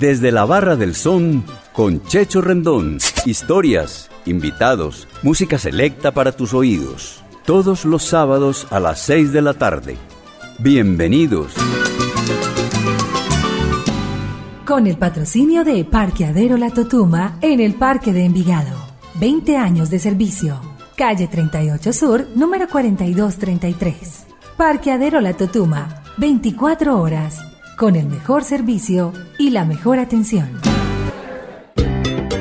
Desde la Barra del Son con Checho Rendón. Historias, invitados, música selecta para tus oídos. Todos los sábados a las 6 de la tarde. Bienvenidos. Con el patrocinio de Parqueadero La Totuma en el Parque de Envigado. 20 años de servicio. Calle 38 Sur, número 4233. Parqueadero La Totuma. 24 horas con el mejor servicio y la mejor atención.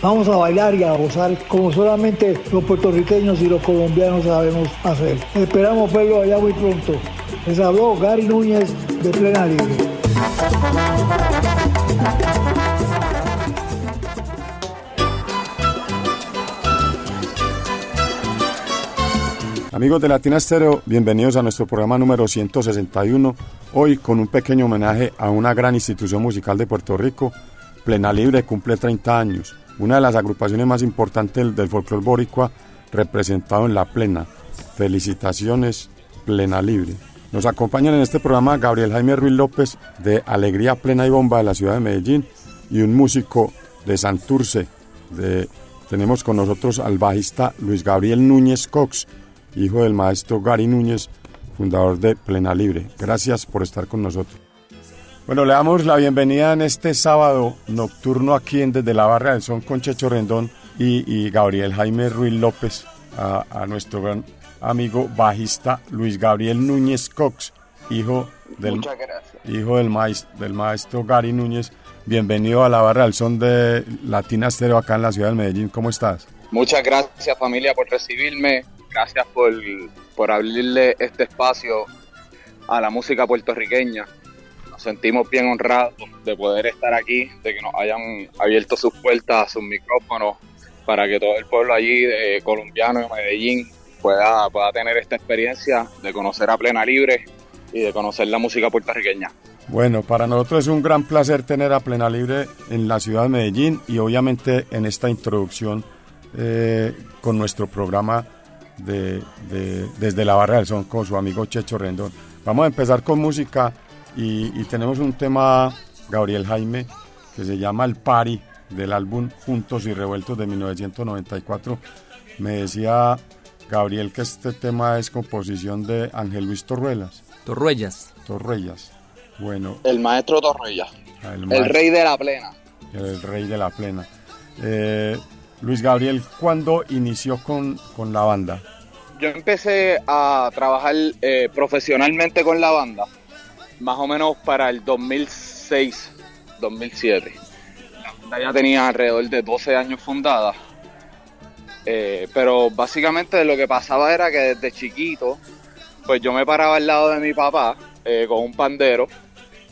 Vamos a bailar y a gozar como solamente los puertorriqueños y los colombianos sabemos hacer. Esperamos verlo allá muy pronto. Les habló Gary Núñez de Plena Libre. Amigos de Latina Estéreo, bienvenidos a nuestro programa número 161. Hoy con un pequeño homenaje a una gran institución musical de Puerto Rico. Plena Libre cumple 30 años una de las agrupaciones más importantes del, folclore boricua representado en La Plena. Felicitaciones, Plena Libre. Nos acompañan en este programa Gabriel Jaime Ruiz López de Alegría Plena y Bomba de la ciudad de Medellín y un músico de Santurce. Tenemos con nosotros al bajista Luis Gabriel Núñez Cox, hijo del maestro Gary Núñez, fundador de Plena Libre. Gracias por estar con nosotros. Bueno, le damos la bienvenida en este sábado nocturno aquí en Desde la Barra del Son con Checho Rendón y, Gabriel Jaime Ruiz López, a, nuestro gran amigo bajista Luis Gabriel Núñez Cox, hijo del, hijo del, maestro, del maestro Gary Núñez. Bienvenido a la Barra del Son de Latina Estéreo acá en la ciudad de Medellín. ¿Cómo estás? Muchas gracias familia por recibirme. Gracias por, por abrirle este espacio a la música puertorriqueña sentimos bien honrados de poder estar aquí, de que nos hayan abierto sus puertas, sus micrófonos, para que todo el pueblo allí, de colombiano de Medellín, pueda, pueda tener esta experiencia de conocer a Plena Libre y de conocer la música puertorriqueña. Bueno, para nosotros es un gran placer tener a Plena Libre en la ciudad de Medellín y obviamente en esta introducción eh, con nuestro programa de, Desde la Barra del Son con su amigo Checho Rendón. Vamos a empezar con música y, tenemos un tema, Gabriel Jaime, que se llama El Pari, del álbum Juntos y Revueltos de 1994. Me decía Gabriel que este tema es composición de Ángel Luis Torruelas. Torruellas. Torruellas. Bueno. El maestro Torruellas. Ah, el, rey de la plena. El rey de la plena. Eh, Luis Gabriel, ¿cuándo inició con, con, la banda? Yo empecé a trabajar eh, profesionalmente con la banda más o menos para el 2006, 2007. La banda ya tenía alrededor de 12 años fundada. Eh, pero básicamente lo que pasaba era que desde chiquito, pues yo me paraba al lado de mi papá eh, con un pandero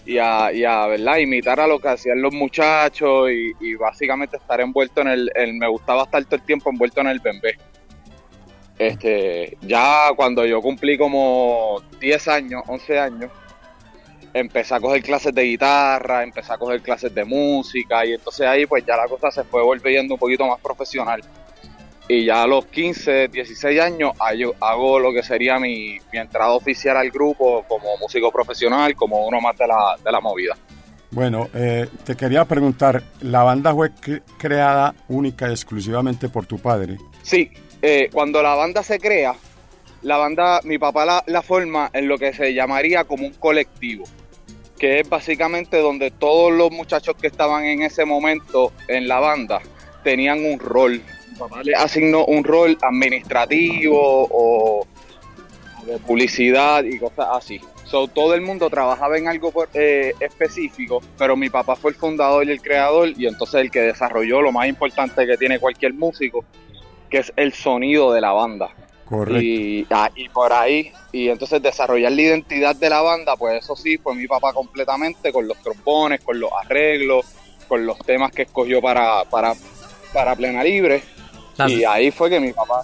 y a, y a ¿verdad? imitar a lo que hacían los muchachos y, básicamente estar envuelto en el, Me gustaba estar todo el tiempo envuelto en el bembé. Este, ya cuando yo cumplí como 10 años, 11 años, empecé a coger clases de guitarra, empecé a coger clases de música y entonces ahí pues ya la cosa se fue volviendo un poquito más profesional. y ya a los 15, 16 años hago lo que sería mi, entrada oficial al grupo como músico profesional, como uno más de la, de la movida. Bueno, eh, te quería preguntar, ¿la banda fue creada única y exclusivamente por tu padre? Sí, eh, cuando la banda se crea, la banda, mi papá la, la forma en lo que se llamaría como un colectivo, que es básicamente donde todos los muchachos que estaban en ese momento en la banda tenían un rol papá le asignó un rol administrativo o, de publicidad y cosas así. So, todo el mundo trabajaba en algo eh, específico, pero mi papá fue el fundador y el creador y entonces el que desarrolló lo más importante que tiene cualquier músico, que es el sonido de la banda. Correcto. Y, ah, y por ahí, y entonces desarrollar la identidad de la banda, pues eso sí, fue mi papá completamente con los trombones, con los arreglos, con los temas que escogió para, para, para Plena Libre y ahí fue que mi papá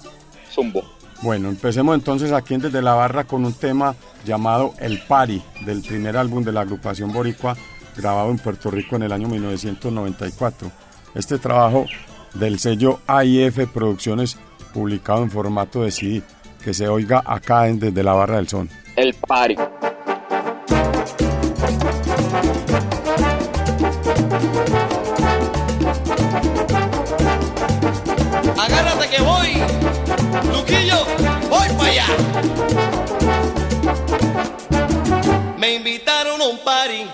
zumbó. Bueno, empecemos entonces aquí Desde la Barra con un tema llamado El Pari, del primer álbum de la agrupación Boricua, grabado en Puerto Rico en el año 1994. Este trabajo del sello AIF Producciones, publicado en formato de CD, que se oiga acá en Desde la Barra del Son. El Pari. que voy. Luquillo, voy para allá. Me invitaron a un party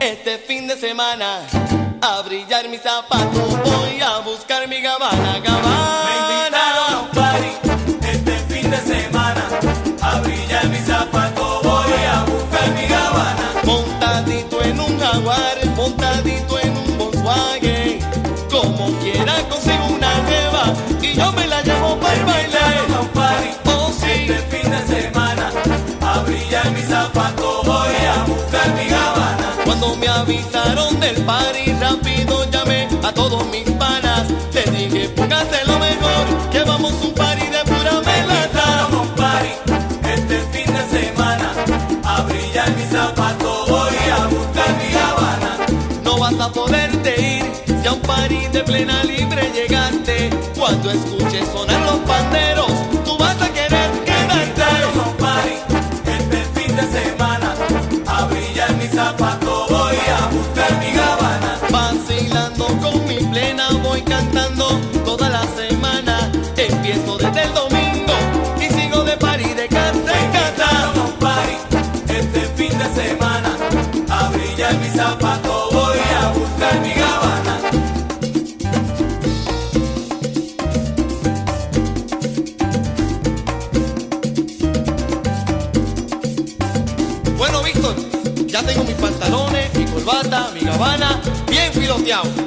este fin de semana. A brillar mis zapatos, voy a buscar mi gabana, gabana. Y yo me avisaron del party rápido llamé a todos mis panas. Te dije, póngase lo mejor, que vamos un party de pura melata. un party este fin de semana. A brillar mi zapato, voy a buscar mi Habana. No vas a poderte ir si a un party de plena mundial.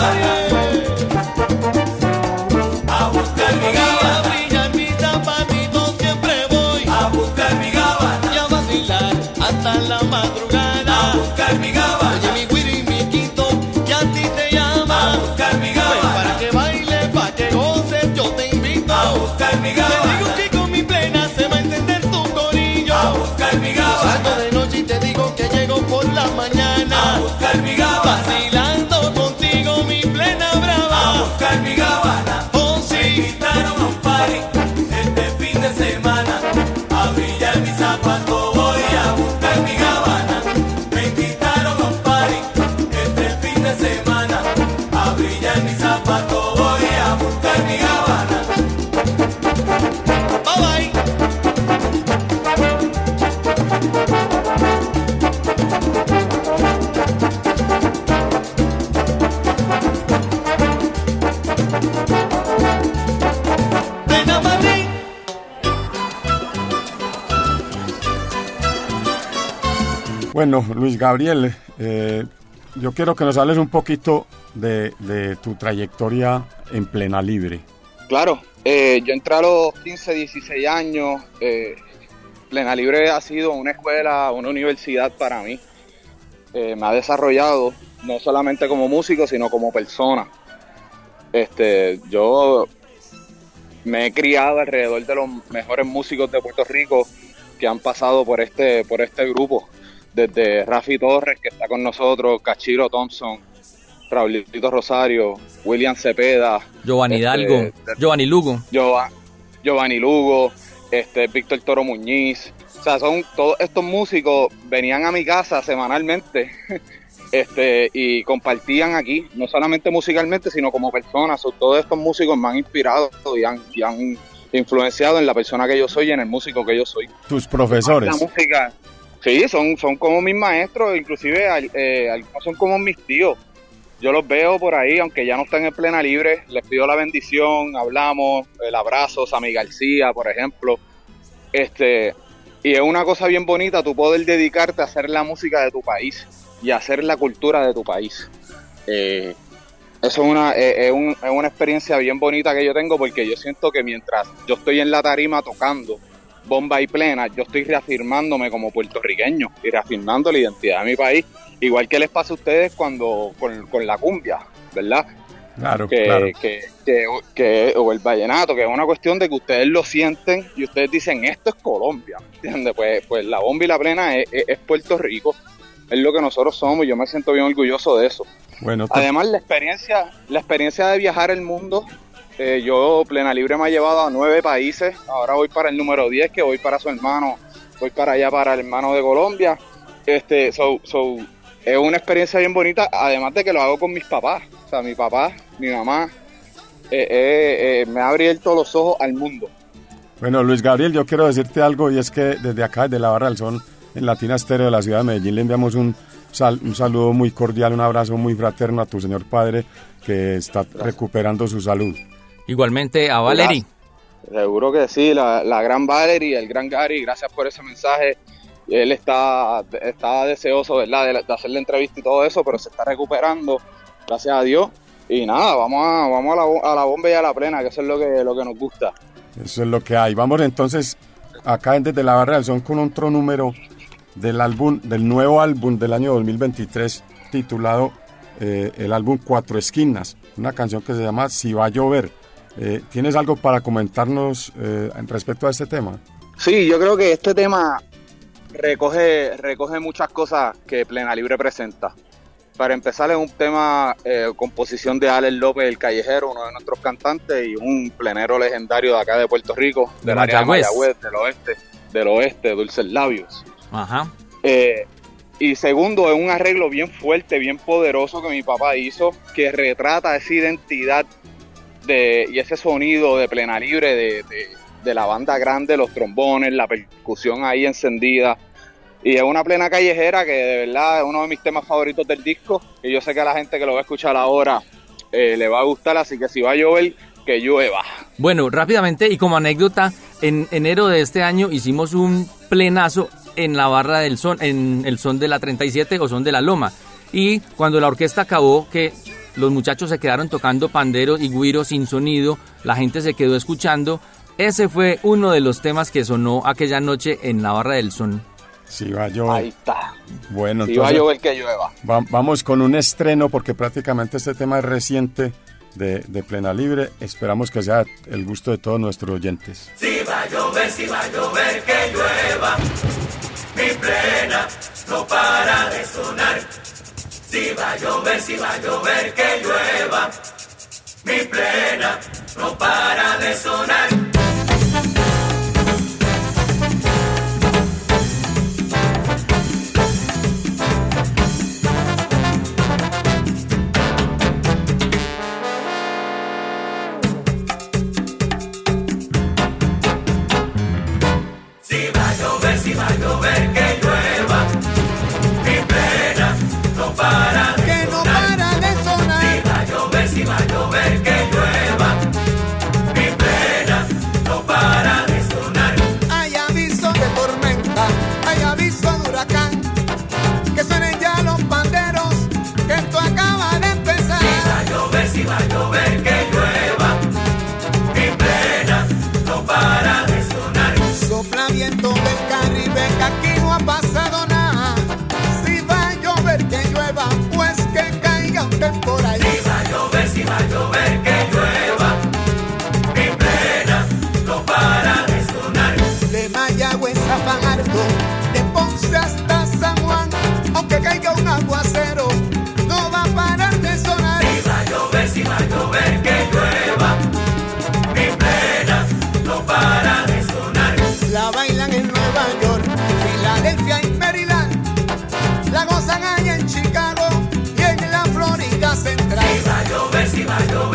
A buscar mi gaban, a brillar mis siempre voy. A buscar mi gaban, y a vacilar hasta la madrugada. A buscar mi gaban, oye mi huir y mi quito, y a ti te llama. A buscar mi gaban, para que baile, falle, goce, yo te invito. A buscar mi gaban, te digo que con mi pena se va a entender tu corillo. A buscar mi gaban, salgo de noche y te digo que llego por la mañana. A buscar mi gaban. Bueno, Luis Gabriel, eh, yo quiero que nos hables un poquito de, tu trayectoria en plena libre. Claro, eh, yo entré a los 15, 16 años. eh, Plena Libre ha sido una escuela, una universidad para mí. Me ha desarrollado no solamente como músico, sino como persona. Este, yo me he criado alrededor de los mejores músicos de Puerto Rico que han pasado por este, por este grupo. Desde Rafi Torres, que está con nosotros, Cachiro Thompson, Raulito Rosario, William Cepeda, Giovanni Este, Hidalgo, Giovanni Lugo. Giova- Giovanni Lugo, este, Víctor Toro Muñiz. O sea, son todos estos músicos venían a mi casa semanalmente este, y compartían aquí, no solamente musicalmente, sino como personas. So, todos estos músicos me han inspirado y han, y han influenciado en la persona que yo soy y en el músico que yo soy. Tus profesores. La música, sí, son, son como mis maestros, inclusive eh, algunos son como mis tíos. Yo los veo por ahí, aunque ya no están en plena libre, les pido la bendición, hablamos, el abrazo, Sammy García, por ejemplo. Este, y es una cosa bien bonita tú poder dedicarte a hacer la música de tu país y a hacer la cultura de tu país. Eh, eso es una, eh, es, un- es una experiencia bien bonita que yo tengo porque yo siento que mientras yo estoy en la tarima tocando bomba y plena, yo estoy reafirmándome como puertorriqueño y reafirmando la identidad de mi país, igual que les pasa a ustedes cuando con, con la cumbia, ¿verdad? Claro, que, claro. que, que, que- o el vallenato, que es una cuestión de que ustedes lo sienten y ustedes dicen esto es Colombia, ¿entiendes? Pues, pues la bomba y la plena es, es- es Puerto Rico, es lo que nosotros somos y yo me siento bien orgulloso de eso. Bueno, Además, la experiencia, la experiencia de viajar el mundo, eh, yo Plena Libre me ha llevado a nueve países, ahora voy para el número 10, que voy para su hermano, voy para allá para el hermano de Colombia. Este, es una experiencia bien bonita, además de que lo hago con mis papás, o sea, mi papá, mi mamá, eh, eh, me ha abierto los ojos al mundo. Bueno, Luis Gabriel, yo quiero decirte algo y es que desde acá, desde la Barra del Sol, en Latina Estéreo de la ciudad de Medellín, le enviamos un saludo muy cordial, un abrazo muy fraterno a tu señor padre que está recuperando su salud. Igualmente a Valerie. Seguro que sí, la, la gran Valerie, el gran Gary, gracias por ese mensaje. Él está, está deseoso, ¿verdad?, de, de hacer la entrevista y todo eso, pero se está recuperando, gracias a Dios. Y nada, vamos a, vamos a, la, a la bomba y a la plena, que eso es lo que, lo que nos gusta. Eso es lo que hay. Vamos entonces acá desde la Barra del Sol con otro número del álbum, del nuevo álbum del año 2023 titulado eh, el álbum Cuatro Esquinas, una canción que se llama Si va a llover. Eh, ¿Tienes algo para comentarnos eh, respecto a este tema? Sí, yo creo que este tema recoge, recoge muchas cosas que Plena Libre presenta. Para empezar, es un tema, eh, composición de Alex López, el callejero, uno de nuestros cantantes, y un plenero legendario de acá de Puerto Rico, De del área de Mayagüez. Mayagüez, del oeste, del oeste, Dulces Labios. Ajá. Eh, y segundo, es un arreglo bien fuerte, bien poderoso que mi papá hizo, que retrata esa identidad de, y ese sonido de plena libre de, de- la banda grande, los trombones, la percusión ahí encendida. Y es una plena callejera que de verdad es uno de mis temas favoritos del disco. Y yo sé que a la gente que lo va a escuchar ahora eh, le va a gustar, así que si va a llover, que llueva. Bueno, rápidamente y como anécdota, en enero de este año hicimos un plenazo en la barra del son, en el son de la 37 o son de la Loma. Y cuando la orquesta acabó, que los muchachos se quedaron tocando pandero y güiro sin sonido, la gente se quedó escuchando. Ese fue uno de los temas que sonó aquella noche en la barra del son. Si va a llover. Ahí está. Bueno, Si va a llover, que llueva. va- vamos con un estreno porque prácticamente este tema es reciente de, de Plena Libre. Esperamos que sea el gusto de todos nuestros oyentes. Si va a llover, si va a llover, que llueva. Mi plena no para de sonar. Si va a llover, si va a llover, que llueva. Mi plena no para de sonar. Aguacero, no va a parar de sonar. Si va a llover, si va a llover, que llueva. Mi plena no para de sonar. La bailan en Nueva York, Filadelfia y Maryland. La gozan allá en Chicago y en la Florida Central. Si va a llover, si va a llover,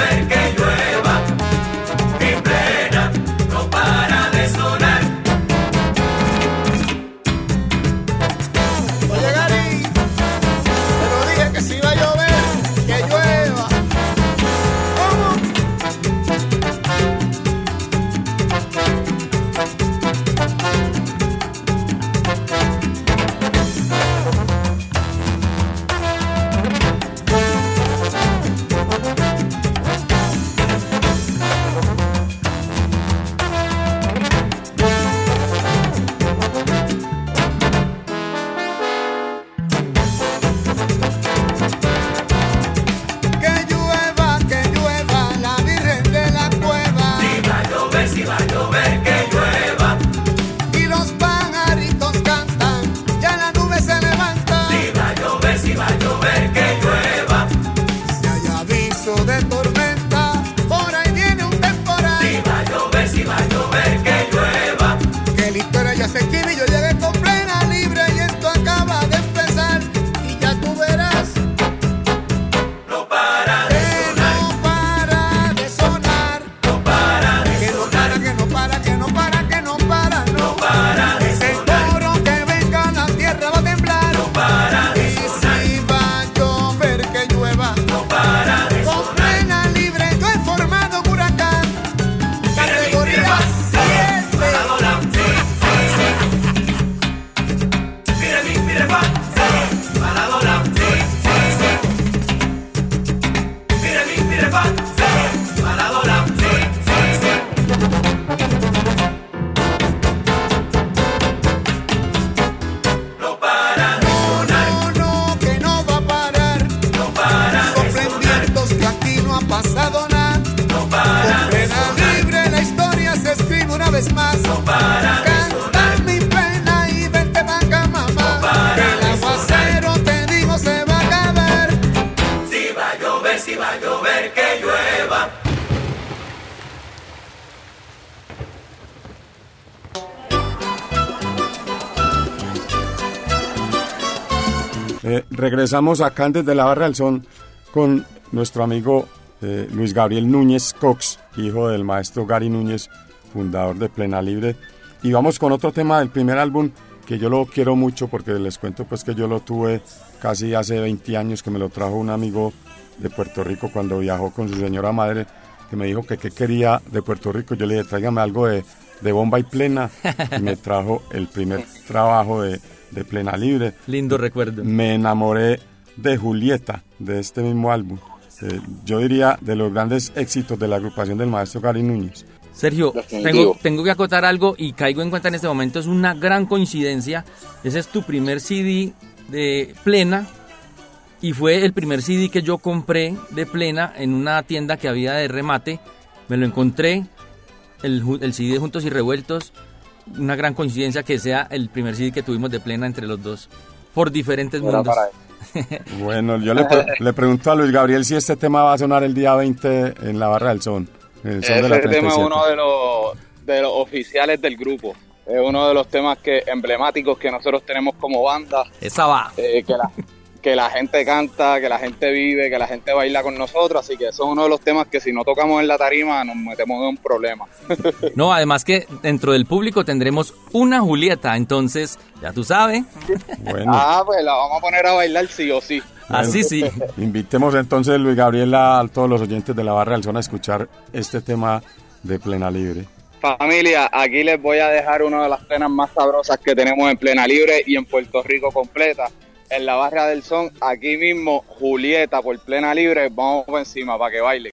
Eh, regresamos acá desde la Barra del Son con nuestro amigo eh, Luis Gabriel Núñez Cox, hijo del maestro Gary Núñez, fundador de Plena Libre. Y vamos con otro tema del primer álbum que yo lo quiero mucho porque les cuento pues que yo lo tuve casi hace 20 años que me lo trajo un amigo de Puerto Rico cuando viajó con su señora madre que me dijo que qué quería de Puerto Rico. Yo le dije, tráigame algo de, de bomba y plena. Y me trajo el primer trabajo de, de Plena Libre. Lindo recuerdo. Me enamoré de Julieta, de este mismo álbum. Eh, yo diría de los grandes éxitos de la agrupación del maestro Gary Núñez. Sergio, tengo, tengo que acotar algo y caigo en cuenta en este momento, es una gran coincidencia. Ese es tu primer CD de plena y fue el primer CD que yo compré de plena en una tienda que había de remate. Me lo encontré, el, el CD de Juntos y Revueltos una gran coincidencia que sea el primer CD que tuvimos de plena entre los dos, por diferentes Era mundos. bueno, yo le, le, pregunto a Luis Gabriel si este tema va a sonar el día 20 en la barra del son. El son es uno de los, de los oficiales del grupo es uno de los temas que emblemáticos que nosotros tenemos como banda. Esa va. Eh, que la gente canta, que la gente vive, que la gente baila con nosotros, así que eso es uno de los temas que si no tocamos en la tarima nos metemos en un problema. No, además que dentro del público tendremos una Julieta, entonces ya tú sabes. Bueno. Ah, pues la vamos a poner a bailar sí o sí. Así sí. Invitemos entonces, Luis Gabriela, a todos los oyentes de la barra del zona a escuchar este tema de plena libre. Familia, aquí les voy a dejar una de las penas más sabrosas que tenemos en plena libre y en Puerto Rico completa en la barra del son, aquí mismo, Julieta por plena libre, vamos por encima para que baile.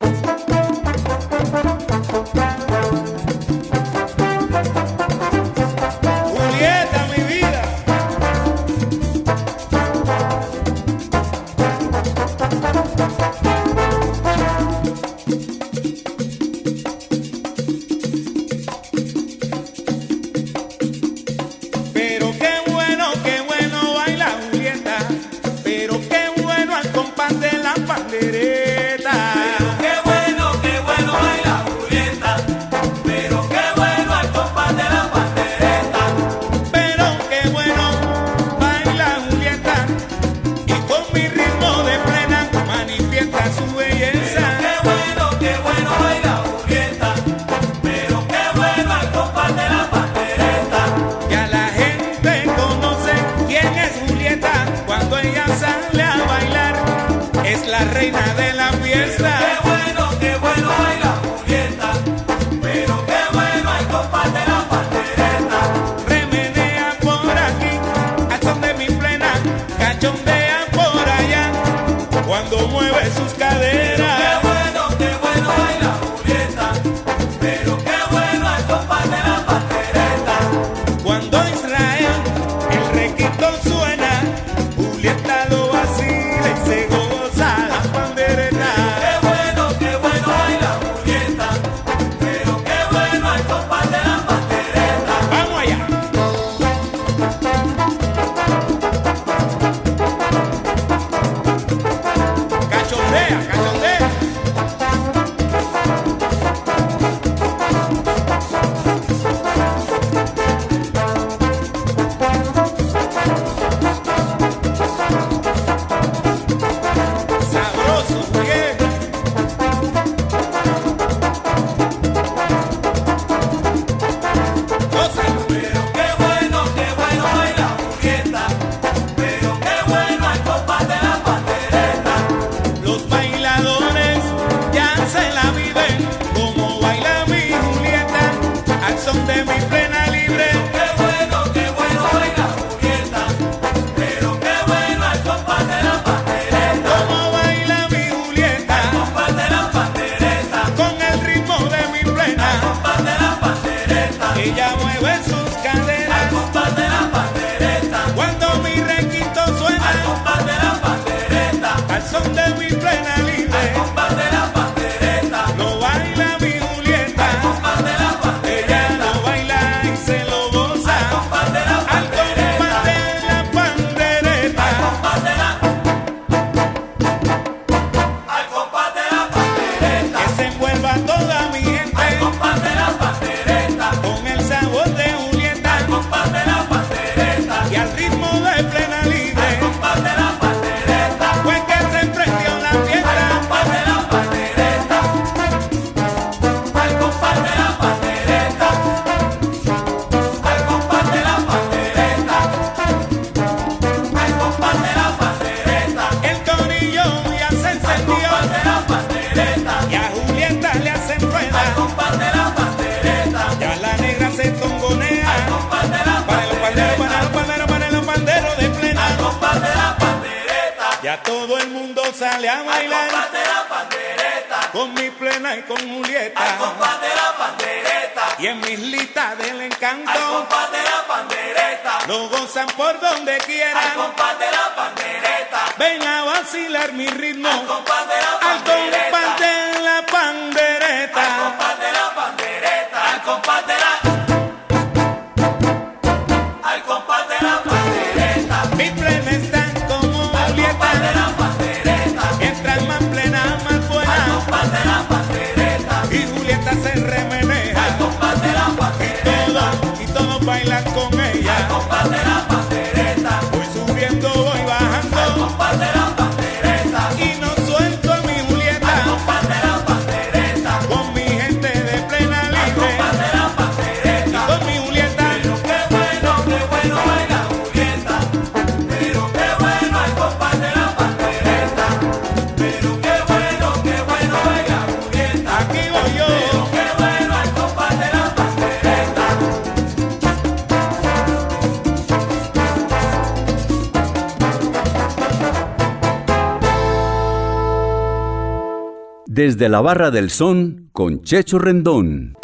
Desde la barra del son con Checho Rendón.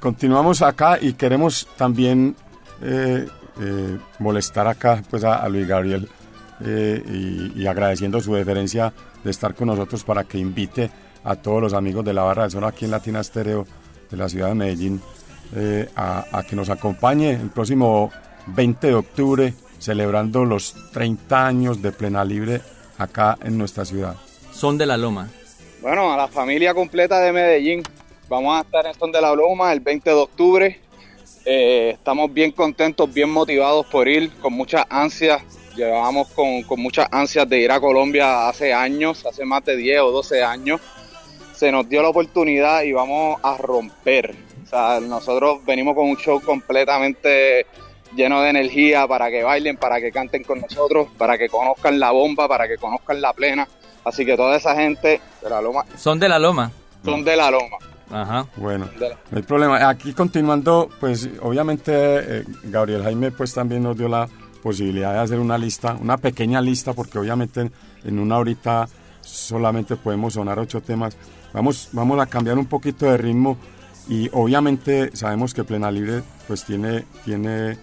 Continuamos acá y queremos también eh, eh, molestar acá pues a, a Luis Gabriel eh, y, agradeciendo su deferencia de estar con nosotros para que invite a todos los amigos de la barra del son aquí en Latina Estéreo de la ciudad de Medellín a que nos acompañe el próximo 20 de octubre celebrando los 30 años de Plena Libre acá en nuestra ciudad. Son de la Loma. Bueno, a la familia completa de Medellín. Vamos a estar en Son de la Loma el 20 de octubre. Eh, estamos bien contentos, bien motivados por ir, con muchas ansias. Llevábamos con, con muchas ansias de ir a Colombia hace años, hace más de 10 o 12 años. Se nos dio la oportunidad y vamos a romper. O sea, nosotros venimos con un show completamente lleno de energía para que bailen, para que canten con nosotros, para que conozcan la bomba, para que conozcan la plena. Así que toda esa gente de la Loma Son de la Loma. son de la Loma. Ajá. Bueno, no hay problema. Aquí continuando, pues obviamente eh, Gabriel Jaime pues también nos dio la posibilidad de hacer una lista, una pequeña lista, porque obviamente en, en una horita solamente podemos sonar ocho temas. Vamos, vamos a cambiar un poquito de ritmo y obviamente sabemos que Plena Libre pues tiene, tiene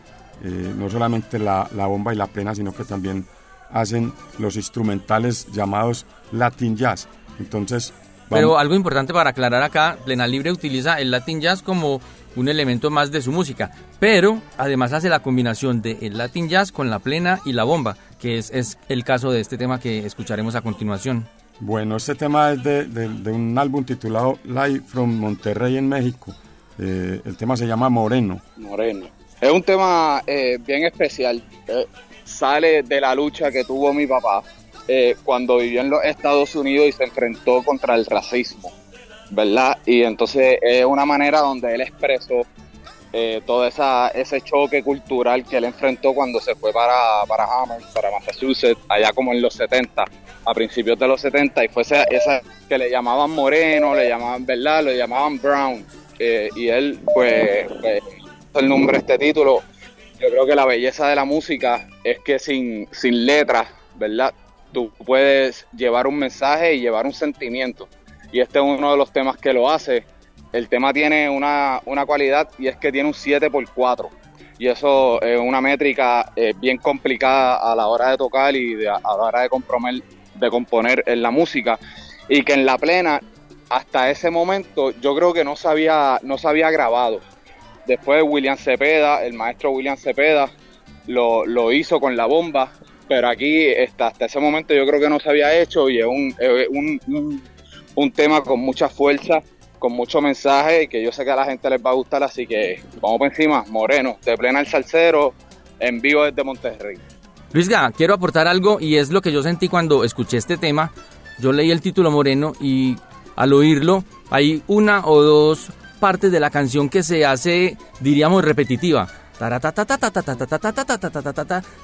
eh, no solamente la, la bomba y la plena, sino que también hacen los instrumentales llamados Latin Jazz. Entonces, Pero algo importante para aclarar acá, Plena Libre utiliza el Latin Jazz como un elemento más de su música, pero además hace la combinación de el Latin Jazz con la plena y la bomba, que es, es el caso de este tema que escucharemos a continuación. Bueno, este tema es de, de- de un álbum titulado Live from Monterrey en México. Eh, el tema se llama Moreno. Moreno. Es un tema eh, bien especial. Eh, sale de la lucha que tuvo mi papá eh, cuando vivió en los Estados Unidos y se enfrentó contra el racismo, ¿verdad? Y entonces es una manera donde él expresó eh, todo esa, ese choque cultural que él enfrentó cuando se fue para, para Hammer, para Massachusetts, allá como en los 70, a principios de los 70, y fue esa, esa que le llamaban moreno, le llamaban, ¿verdad? Le llamaban brown. eh, y él, pues, pues, el nombre de este título, yo creo que la belleza de la música es que sin, sin letras, ¿verdad? Tú puedes llevar un mensaje y llevar un sentimiento. Y este es uno de los temas que lo hace. El tema tiene una, una cualidad y es que tiene un 7x4. Y eso es una métrica eh, bien complicada a la hora de tocar y a la hora de, componer, de componer en la música. Y que en la plena, hasta ese momento, yo creo que no se no se había grabado. Después William Cepeda, el maestro William Cepeda, lo, lo hizo con la bomba, pero aquí hasta ese momento yo creo que no se había hecho y es un, un, un- un tema con mucha fuerza, con mucho mensaje y que yo sé que a la gente les va a gustar, así que vamos por encima, Moreno, de plena el salsero, en vivo desde Monterrey. Luisga, quiero aportar algo y es lo que yo sentí cuando escuché este tema. Yo leí el título Moreno y al oírlo hay una o dos parte de la canción que se hace, diríamos, repetitiva.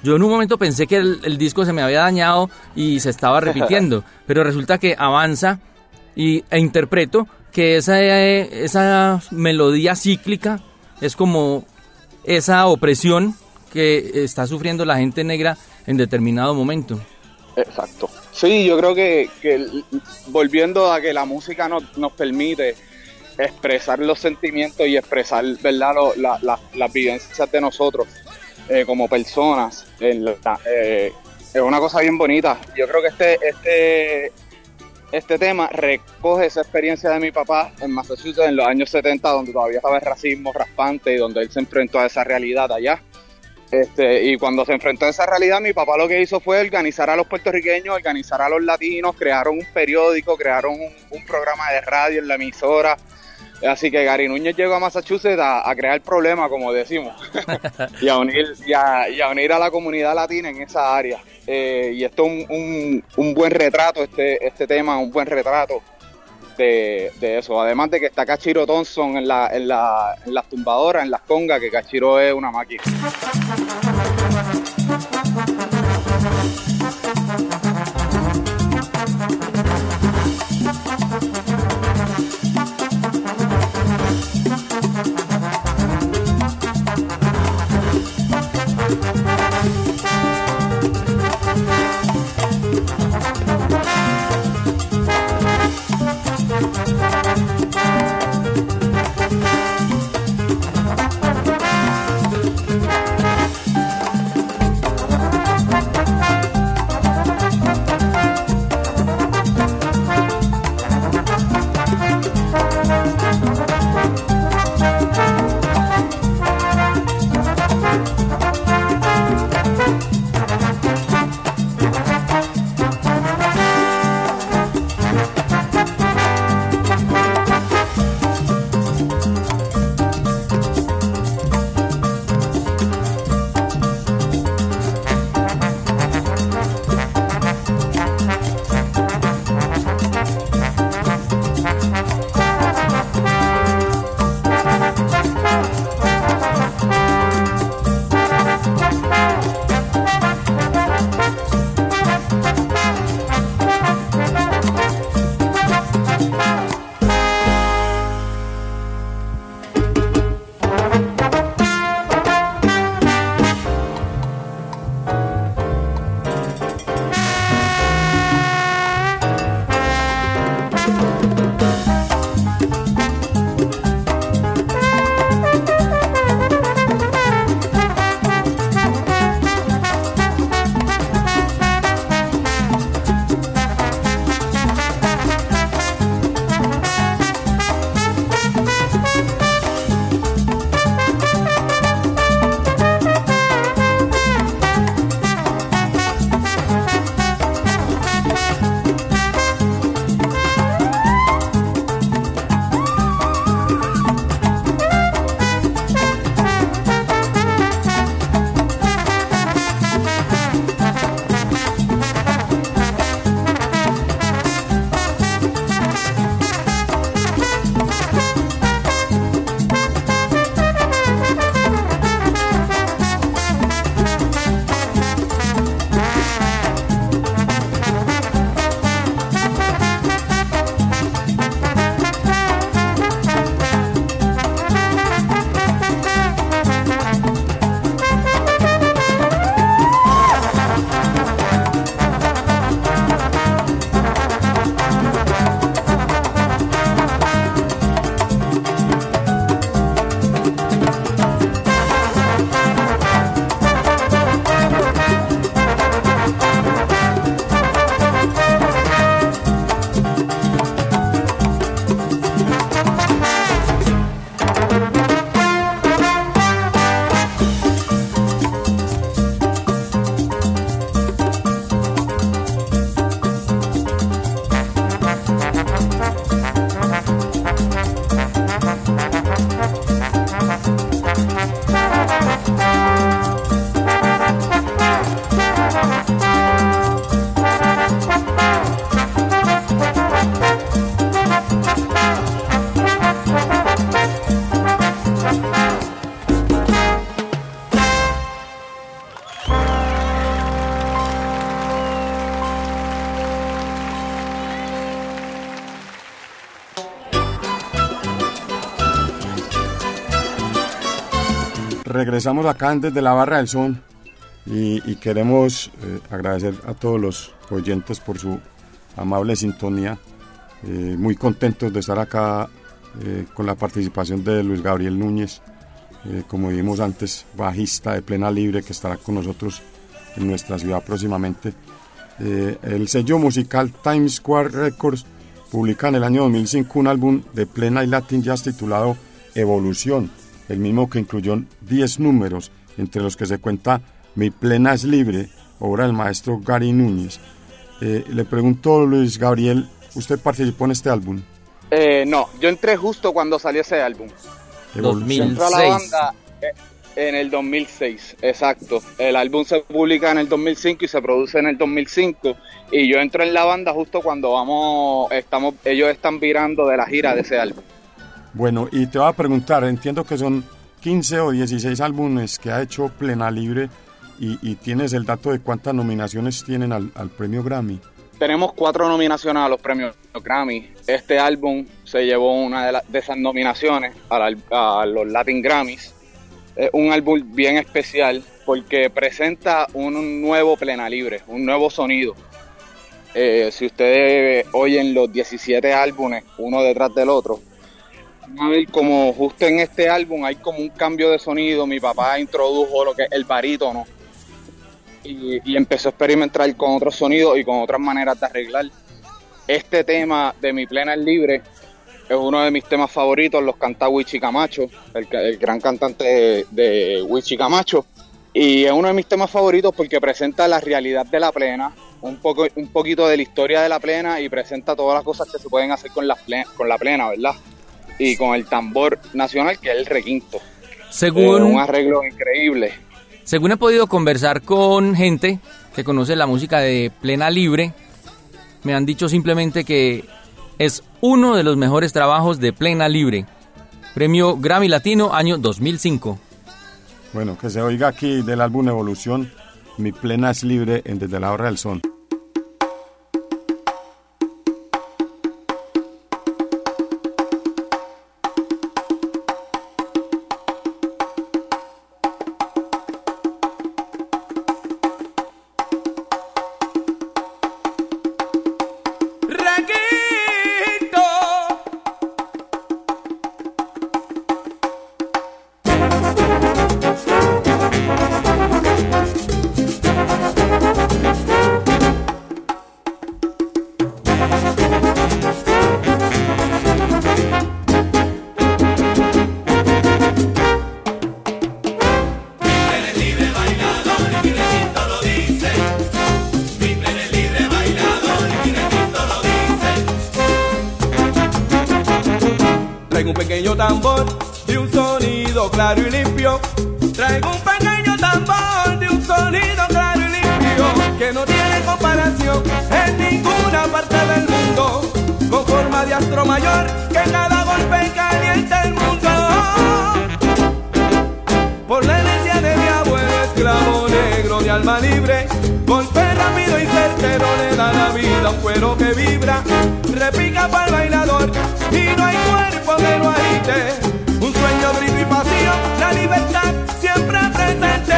Yo en un momento pensé que el, disco se me había dañado y se estaba repitiendo, pero resulta que avanza y, e interpreto que esa, esa melodía cíclica es como esa opresión que está sufriendo la gente negra en determinado momento. Exacto. Sí, yo creo que, que volviendo a que la música no, nos permite expresar los sentimientos y expresar verdad Lo- la- la- las vivencias de nosotros eh, como personas eh, es una cosa bien bonita yo creo que este este este tema recoge esa experiencia de mi papá en Massachusetts en los años 70 donde todavía estaba el racismo raspante y donde él se enfrentó a esa realidad allá este, y cuando se enfrentó a esa realidad, mi papá lo que hizo fue organizar a los puertorriqueños, organizar a los latinos, crearon un periódico, crearon un programa de radio en la emisora. Así que Gary Núñez llegó a Massachusetts a, a crear problemas, como decimos, y, a unir, y, a, y a unir a la comunidad latina en esa área. Eh, y esto es un, un, un buen retrato, este, este tema, un buen retrato de, de eso. Además de que está Cachiro Thompson en, la, en, la, en las tumbadoras, en las congas, que Cachiro es una máquina. regresamos acá desde la Barra del Son y, y queremos eh, agradecer a todos los oyentes por su amable sintonía. Eh, muy contentos de estar acá eh, con la participación de Luis Gabriel Núñez, eh, como dijimos antes, bajista de Plena Libre que estará con nosotros en nuestra ciudad próximamente. Eh, el sello musical Times Square Records publica en el año 2005 un álbum de Plena y Latin Jazz titulado Evolución, el mismo que incluyó 10 números, entre los que se cuenta Mi Plena es Libre, obra del maestro Gary Núñez. Eh, le pregunto, Luis Gabriel, ¿usted participó en este álbum? Eh, no, yo entré justo cuando salió ese álbum. Evolución. Entró a la banda eh, en el 2006, exacto. El álbum se publica en el 2005 y se produce en el 2005 y yo entro en la banda justo cuando vamos, estamos, ellos están virando de la gira de ese álbum. Bueno, y te voy a preguntar, entiendo que son 15 o 16 álbumes que ha hecho Plena Libre y, tienes el dato de cuántas nominaciones tienen al, al premio Grammy. Tenemos cuatro nominaciones a los premios Grammy. Este álbum se llevó una de, esas nominaciones a, los Latin Grammys. Es un álbum bien especial porque presenta un nuevo Plena Libre, un nuevo sonido. Eh, si ustedes oyen los 17 álbumes uno detrás del otro, como justo en este álbum hay como un cambio de sonido. Mi papá introdujo lo que es el barítono y, y empezó a experimentar con otros sonidos y con otras maneras de arreglar. Este tema de Mi Plena es Libre es uno de mis temas favoritos, los canta Wichi Camacho, el, gran cantante de, de Camacho. Y es uno de mis temas favoritos porque presenta la realidad de la plena, un, poco, un poquito de la historia de la plena y presenta todas las cosas que se pueden hacer con la, ple- con la plena, ¿verdad? Y con el tambor nacional que es el requinto. Según- Eh, un arreglo increíble. Según he podido conversar con gente que conoce la música de Plena Libre, me han dicho simplemente que es uno de los mejores trabajos de Plena Libre. Premio Grammy Latino año 2005. Bueno, que se oiga aquí del álbum Evolución, Mi Plena es Libre en Desde la Hora del Son. Alma libre. Golpe rápido y certero le da la vida a un cuero que vibra. Repica para el bailador y no hay cuerpo que lo agite. Un sueño, grito y pasión, la libertad siempre presente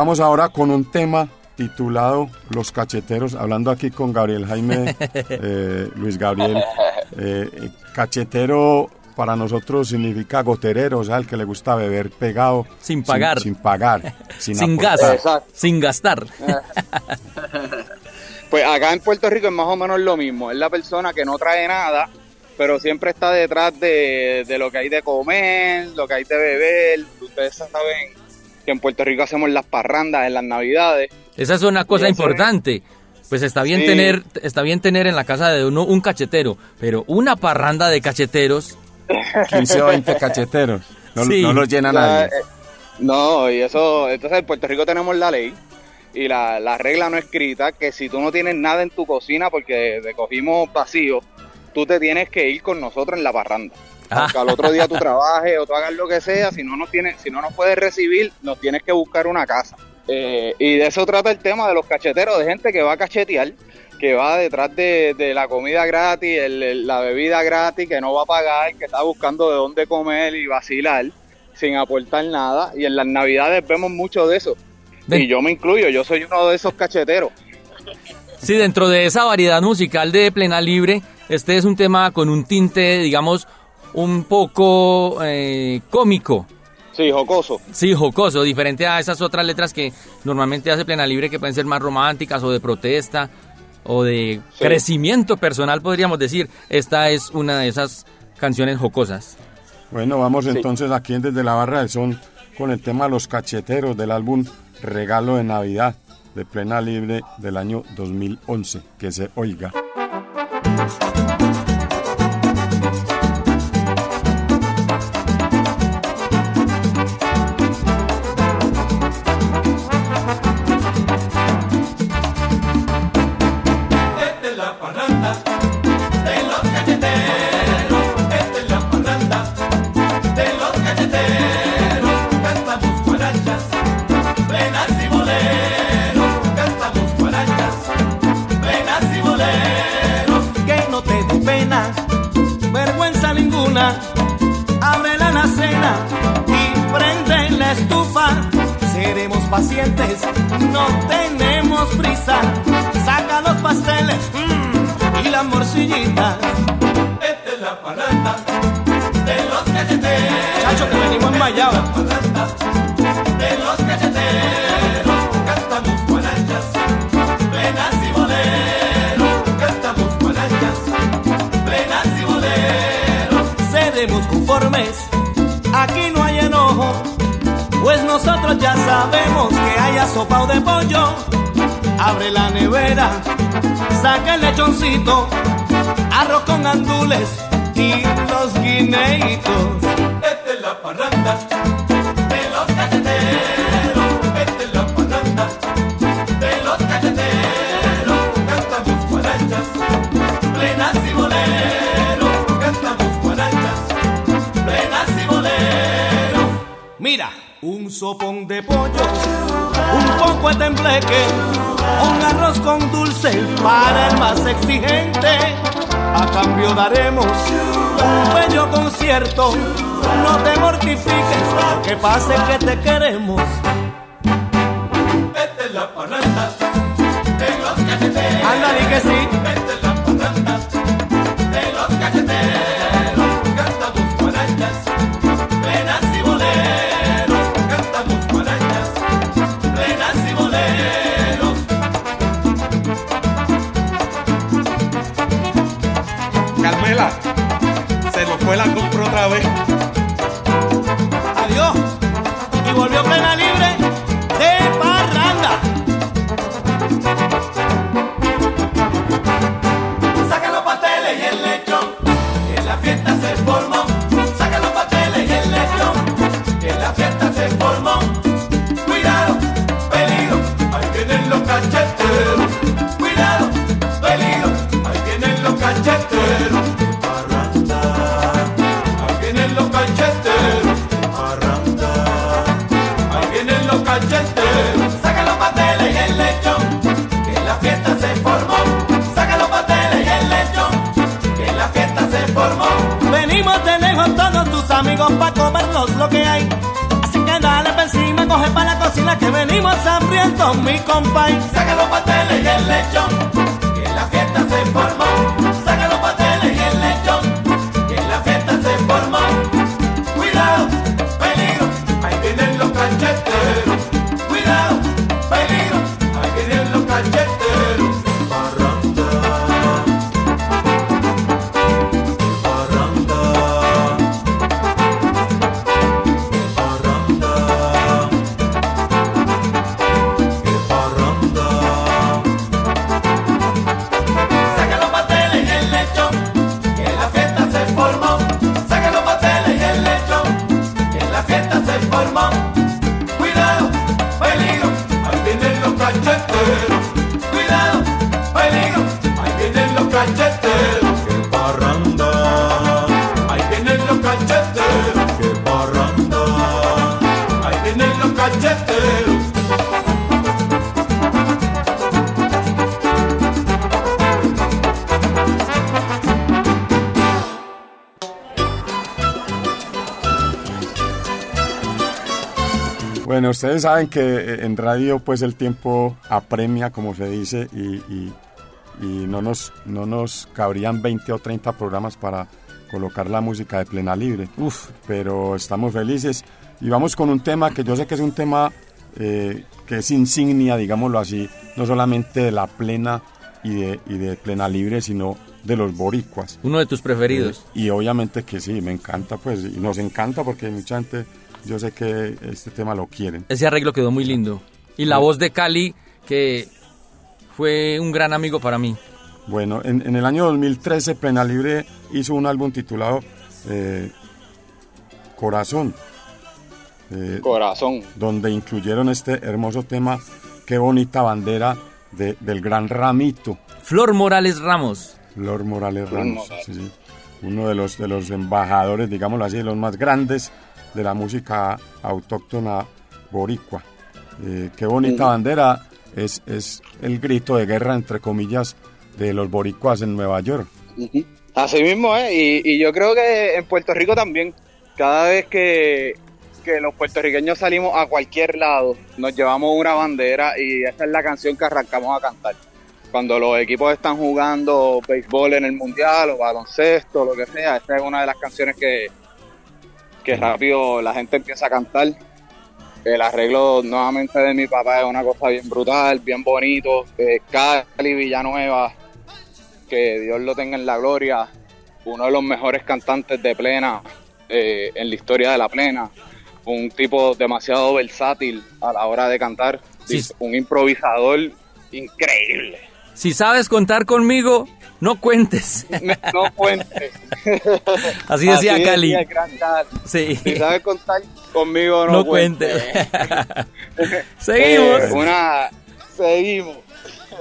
Vamos, ahora con un tema titulado Los Cacheteros, hablando aquí con Gabriel Jaime, eh, Luis Gabriel. Eh, eh, cachetero para nosotros significa goterero, o sea, el que le gusta beber pegado. Sin pagar. Sin, pagar. Sin, Sin aportar. gas, sin gastar. Pues acá en Puerto Rico es más o menos lo mismo. Es la persona que no trae nada, pero siempre está detrás de, de lo que hay de comer, lo que hay de beber. Ustedes saben que en Puerto Rico hacemos las parrandas en las navidades. Esa es una cosa importante. Pues está bien Sí. tener, está bien tener en la casa de uno un cachetero, pero una parranda de cacheteros. 15 o 20 cacheteros. No, Sí. no los llena nadie. eh, no, y eso, entonces en Puerto Rico tenemos la ley y la, la regla no escrita que si tú no tienes nada en tu cocina porque te cogimos vacío, tú te tienes que ir con nosotros en la parranda. Ah. Aunque al otro día tú trabajes o tú hagas lo que sea, si no nos tienes, si no nos puedes recibir, nos tienes que buscar una casa. Eh, y de eso trata el tema de los cacheteros, de gente que va a cachetear, que va detrás de, de la comida gratis, el- el- la bebida gratis, que no va a pagar, que está buscando de dónde comer y vacilar sin aportar nada. Y en las navidades vemos mucho de eso. Y yo me incluyo, yo soy uno de esos cacheteros. Sí, dentro de esa variedad musical de plena libre, este es un tema con un tinte, digamos, un poco eh, cómico. Sí, jocoso. Sí, jocoso, diferente a esas otras letras que normalmente hace plena libre que pueden ser más románticas o de protesta o de Sí. crecimiento personal, podríamos decir. Esta es una de esas canciones jocosas. Bueno, vamos Sí. entonces aquí en desde la barra del son con el tema Los Cacheteros del álbum Regalo de Navidad de Plena Libre del año 2011. Que se oiga. Pacientes, no tenemos prisa. Saca los pasteles mm, y las morcillitas. Esta es la parranda de los cacheteros. Chacho, que venimos enmayados. de los cacheteros. Cantamos guarachas, venas y boleros. Cantamos guarachas, venas y boleros. seremos conformes. Pues nosotros ya sabemos que haya sopa o de pollo. Abre la nevera, saca el lechoncito, arroz con gandules y los guineitos. Esta es la parranda sopón de pollo, un poco de tembleque, un arroz con dulce para el más exigente. A cambio daremos un bello concierto. No te mortifiques, que pase que te queremos. Es la parranda de los cacheteros. Anda, di que sí. Fue la compra otra vez. Para comernos lo que hay. Así que dale, si me coge para la cocina que venimos hambrientos, mi compay. Saca los pasteles y el lechón, que la fiesta se formó. Ustedes saben que eh, en radio pues el tiempo apremia, como se dice, y, y- y no, nos, no nos cabrían 20 o 30 programas para colocar la música de plena libre. Uf, pero estamos felices y vamos con un tema que yo sé que es un tema eh, que es insignia, digámoslo así, no solamente de la plena y de, y de plena libre, sino de los boricuas. Uno de tus preferidos. Eh, y obviamente que sí, me encanta, pues, y nos encanta porque mucha gente, yo sé que este tema lo quieren. Ese arreglo quedó muy lindo. Y la voz de Cali, que fue un gran amigo para mí. Bueno, en, en el año 2013 Plena Libre hizo un álbum titulado eh, Corazón. eh, Corazón. Donde incluyeron este hermoso tema, Qué bonita bandera de- del gran Ramito. Flor Morales Ramos. Flor Morales Flor Ramos, Morales. sí, sí. uno de los, de los embajadores, digámoslo así, de los más grandes de la música autóctona boricua. Eh, qué bonita bandera es, es el grito de guerra, entre comillas, de los boricuas en Nueva York. Así mismo, ¿eh? Y, y yo creo que en Puerto Rico también, cada vez que, que los puertorriqueños salimos a cualquier lado, nos llevamos una bandera y esa es la canción que arrancamos a cantar. Cuando los equipos están jugando béisbol en el mundial o baloncesto, lo que sea, esta es una de las canciones que, que rápido la gente empieza a cantar. El arreglo nuevamente de mi papá es una cosa bien brutal, bien bonito. Eh, Cali Villanueva, que Dios lo tenga en la gloria, uno de los mejores cantantes de plena eh, en la historia de la plena, un tipo demasiado versátil a la hora de cantar, Sí. un improvisador increíble. Si sabes contar conmigo, no cuentes. No cuentes. Así decía Cali. gran Cali. Sí. Si sabes contar conmigo, no, No cuentes. Seguimos. Eh, una, seguimos.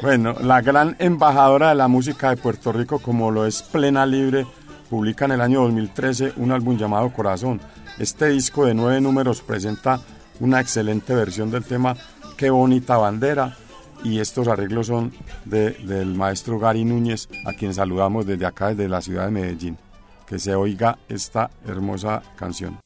Bueno, la gran embajadora de la música de Puerto Rico, como lo es Plena Libre, publica en el año 2013 un álbum llamado Corazón. Este disco de nueve números presenta una excelente versión del tema Qué bonita bandera y estos arreglos son de- del maestro Gary Núñez, a quien saludamos desde acá, desde la ciudad de Medellín. Que se oiga esta hermosa canción.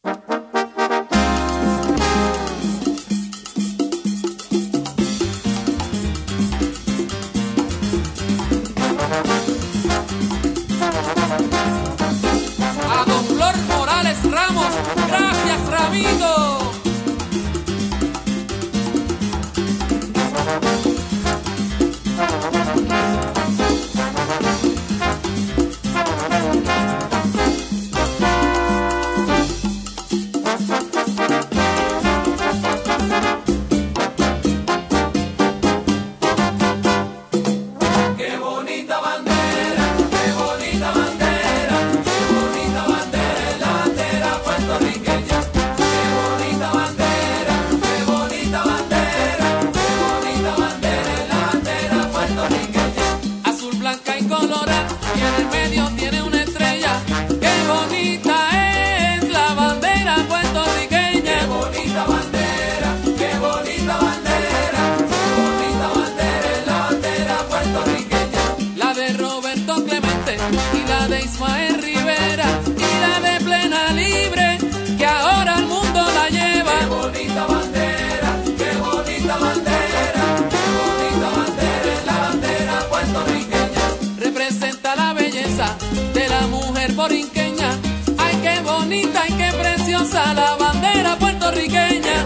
Bonita qué preciosa la bandera puertorriqueña.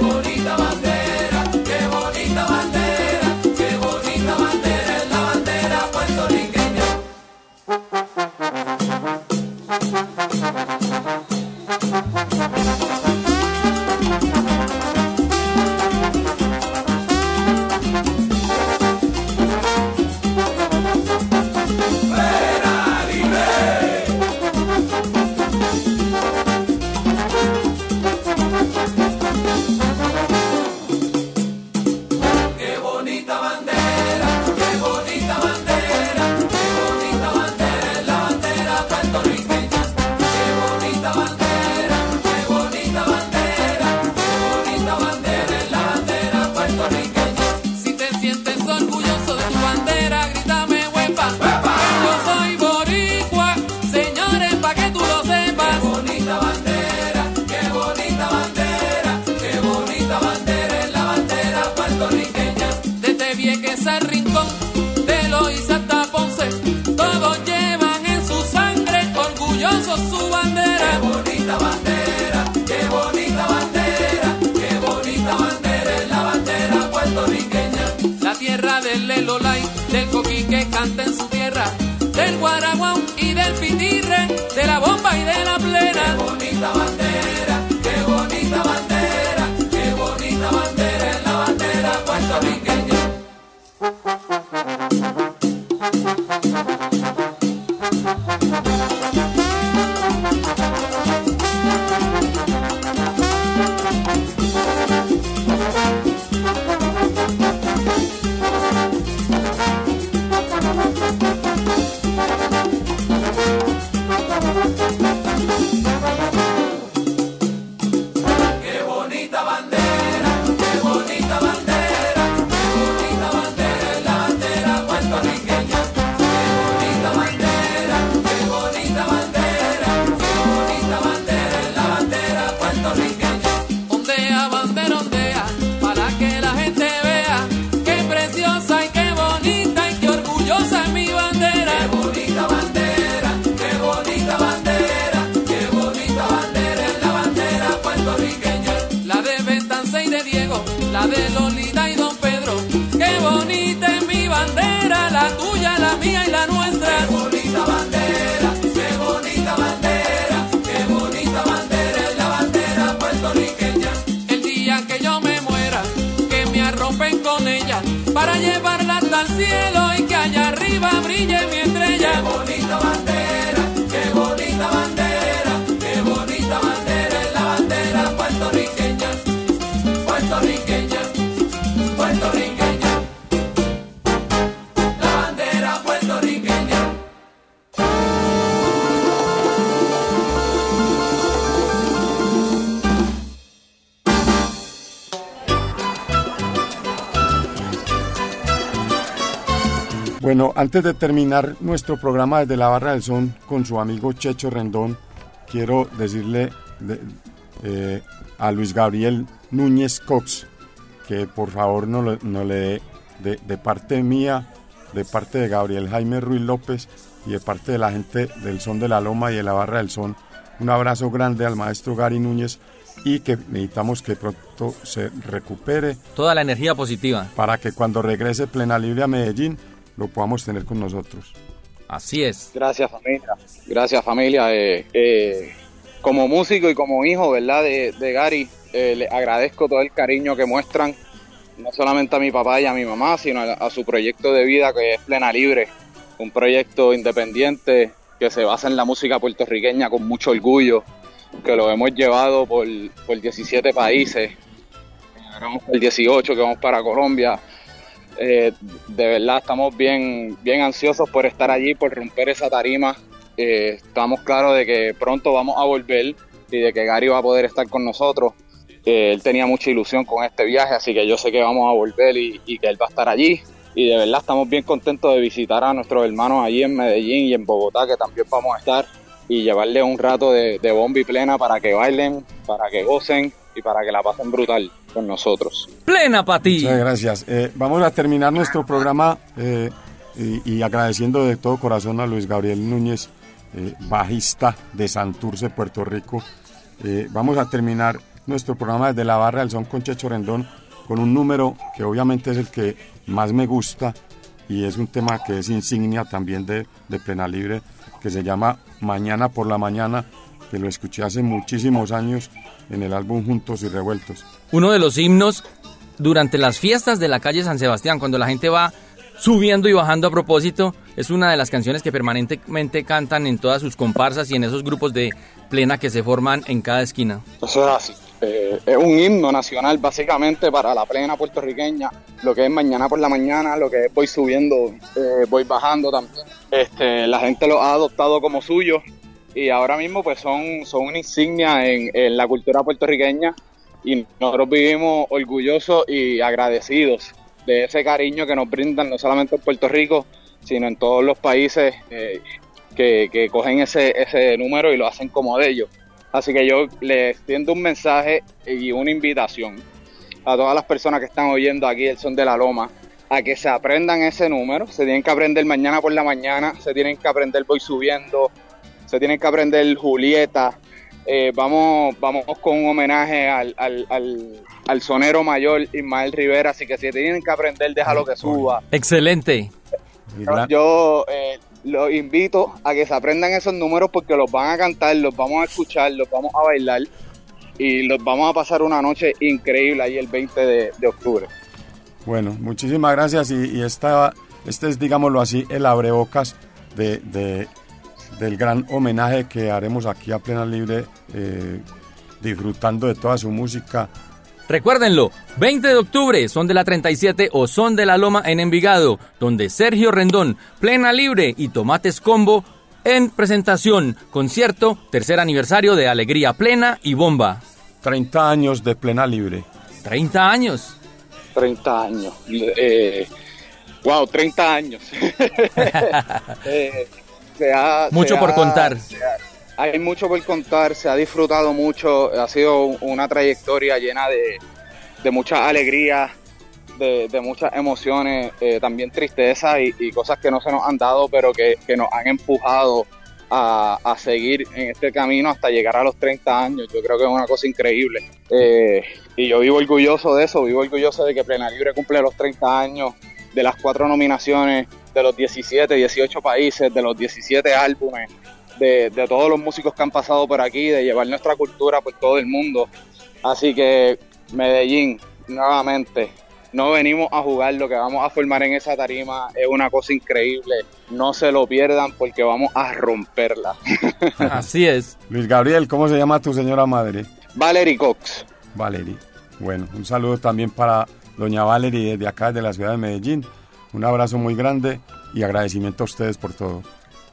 Antes de terminar nuestro programa desde la Barra del Son con su amigo Checho Rendón, quiero decirle de- eh, a Luis Gabriel Núñez Cox que por favor no, le- no le dé de, de parte mía, de parte de Gabriel Jaime Ruiz López y de parte de la gente del Son de la Loma y de la Barra del Son, un abrazo grande al maestro Gary Núñez y que necesitamos que pronto se recupere Toda la energía positiva. para que cuando regrese Plena Libre a Medellín lo podamos tener con nosotros. Así es. Gracias familia, gracias familia. Eh, eh, como músico y como hijo, ¿verdad? De, de Gary, eh, le agradezco todo el cariño que muestran, no solamente a mi papá y a mi mamá, sino a, a su proyecto de vida que es Plena Libre, un proyecto independiente que se basa en la música puertorriqueña con mucho orgullo, que lo hemos llevado por, por 17 países, ahora vamos por el 18 que vamos para Colombia, eh, de verdad estamos bien, bien ansiosos por estar allí, por romper esa tarima. Eh, estamos claros de que pronto vamos a volver y de que Gary va a poder estar con nosotros. Eh, él tenía mucha ilusión con este viaje, así que yo sé que vamos a volver y, y que él va a estar allí. Y de verdad estamos bien contentos de visitar a nuestros hermanos allí en Medellín y en Bogotá, que también vamos a estar, y llevarles un rato de, de bomba y plena para que bailen, para que gocen y para que la pasen brutal con nosotros. Plena para ti. Muchas gracias. Eh, vamos a terminar nuestro programa eh, y, y agradeciendo de todo corazón a Luis Gabriel Núñez eh, bajista de Santurce, Puerto Rico. Eh, vamos a terminar nuestro programa desde la barra del son con Checho Rendón con un número que obviamente es el que más me gusta y es un tema que es insignia también de, de Plena Libre, que se llama Mañana por la Mañana, que lo escuché hace muchísimos años en el álbum Juntos y Revueltos. Uno de los himnos durante las fiestas de la calle San Sebastián, cuando la gente va subiendo y bajando a propósito, es una de las canciones que permanentemente cantan en todas sus comparsas y en esos grupos de plena que se forman en cada esquina. Eso es así. Eh, es un himno nacional básicamente para la plena puertorriqueña, lo que es mañana por la mañana, lo que es voy subiendo, eh, voy bajando también. Este, la gente lo ha adoptado como suyo y ahora mismo pues son, son una insignia en, en la cultura puertorriqueña y nosotros vivimos orgullosos y agradecidos de ese cariño que nos brindan no solamente en Puerto Rico, sino en todos los países eh, que, que cogen ese, ese número y lo hacen como de ellos. Así que yo les extiendo un mensaje y una invitación a todas las personas que están oyendo aquí el son de la loma a que se aprendan ese número. Se tienen que aprender mañana por la mañana, se tienen que aprender voy subiendo, se tienen que aprender Julieta. Eh, vamos, vamos con un homenaje al, al, al, al sonero mayor Ismael Rivera, así que si tienen que aprender, déjalo que suba. Excelente. Yo, yo, eh, los invito a que se aprendan esos números porque los van a cantar, los vamos a escuchar, los vamos a bailar y los vamos a pasar una noche increíble ahí el 20 de, de octubre. Bueno, muchísimas gracias y, y esta, este es, digámoslo así, el abrebocas de, de- del gran homenaje que haremos aquí a Plena Libre, eh, disfrutando de toda su música. Recuérdenlo, 20 de octubre, son de la 37 o son de la Loma en Envigado, donde Sergio Rendón, Plena Libre y Tomates Combo en presentación, concierto, tercer aniversario de Alegría Plena y Bomba. 30 años de Plena Libre. 30 años. 30 años. Eh, wow, 30 años. Eh, se ha- Mucho se por ha- contar. ha- hay mucho por contar, se ha disfrutado mucho, ha sido una trayectoria llena de, de mucha alegría, de, de muchas emociones, eh, también tristeza y, y cosas que no se nos han dado, pero que, que nos han empujado a, a seguir en este camino hasta llegar a los 30 años. Yo creo que es una cosa increíble. Eh, y yo vivo orgulloso de eso, vivo orgulloso de que Plena Libre cumple los 30 años, de las cuatro nominaciones, de los 17, 18 países, de los 17 álbumes, de, de todos los músicos que han pasado por aquí, de llevar nuestra cultura por todo el mundo. Así que Medellín, nuevamente, no venimos a jugar, lo que vamos a formar en esa tarima es una cosa increíble. No se lo pierdan porque vamos a romperla. Así es. Luis Gabriel, ¿cómo se llama tu señora madre? Valerie Cox. Valerie. Bueno, un saludo también para doña Valerie desde acá, de la ciudad de Medellín. Un abrazo muy grande y agradecimiento a ustedes por todo.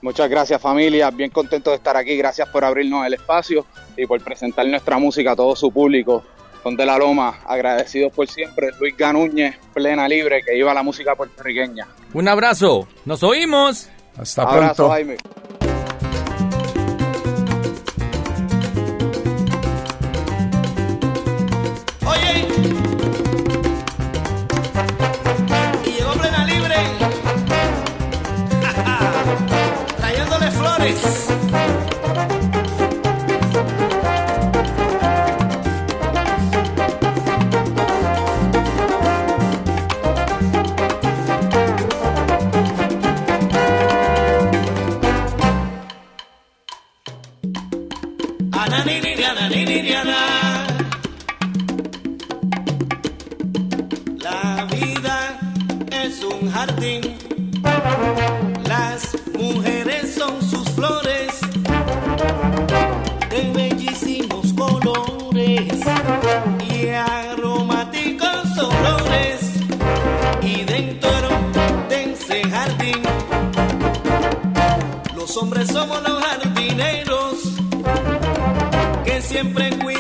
Muchas gracias familia, bien contento de estar aquí, gracias por abrirnos el espacio y por presentar nuestra música a todo su público. Son de la Loma, agradecidos por siempre, Luis Ganúñez, plena libre, que iba a la música puertorriqueña. Un abrazo. Nos oímos. Hasta Abrazo, pronto. Jaime. Nininiana. La vida es un jardín. Hombres somos los jardineros que siempre cuidan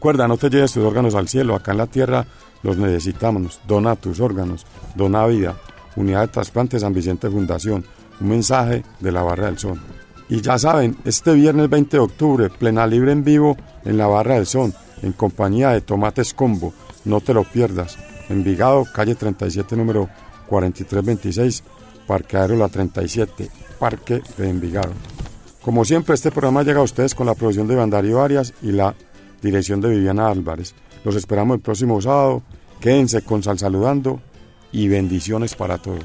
recuerda, no te lleves tus órganos al cielo, acá en la tierra los necesitamos. Dona tus órganos, dona vida. Unidad de Trasplante San Vicente Fundación, un mensaje de la Barra del Sol. Y ya saben, este viernes 20 de octubre, plena libre en vivo en la Barra del Sol, en compañía de Tomates Combo. No te lo pierdas. Envigado, calle 37, número 4326, Parqueadero La 37, Parque de Envigado. Como siempre, este programa llega a ustedes con la producción de Bandario Arias y la dirección de Viviana Álvarez. Los esperamos el próximo sábado. Quédense con Sal Saludando y bendiciones para todos.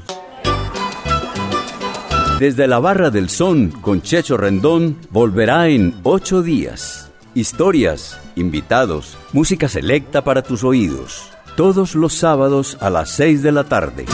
Desde la Barra del Son con Checho Rendón volverá en ocho días. Historias, invitados, música selecta para tus oídos. Todos los sábados a las seis de la tarde.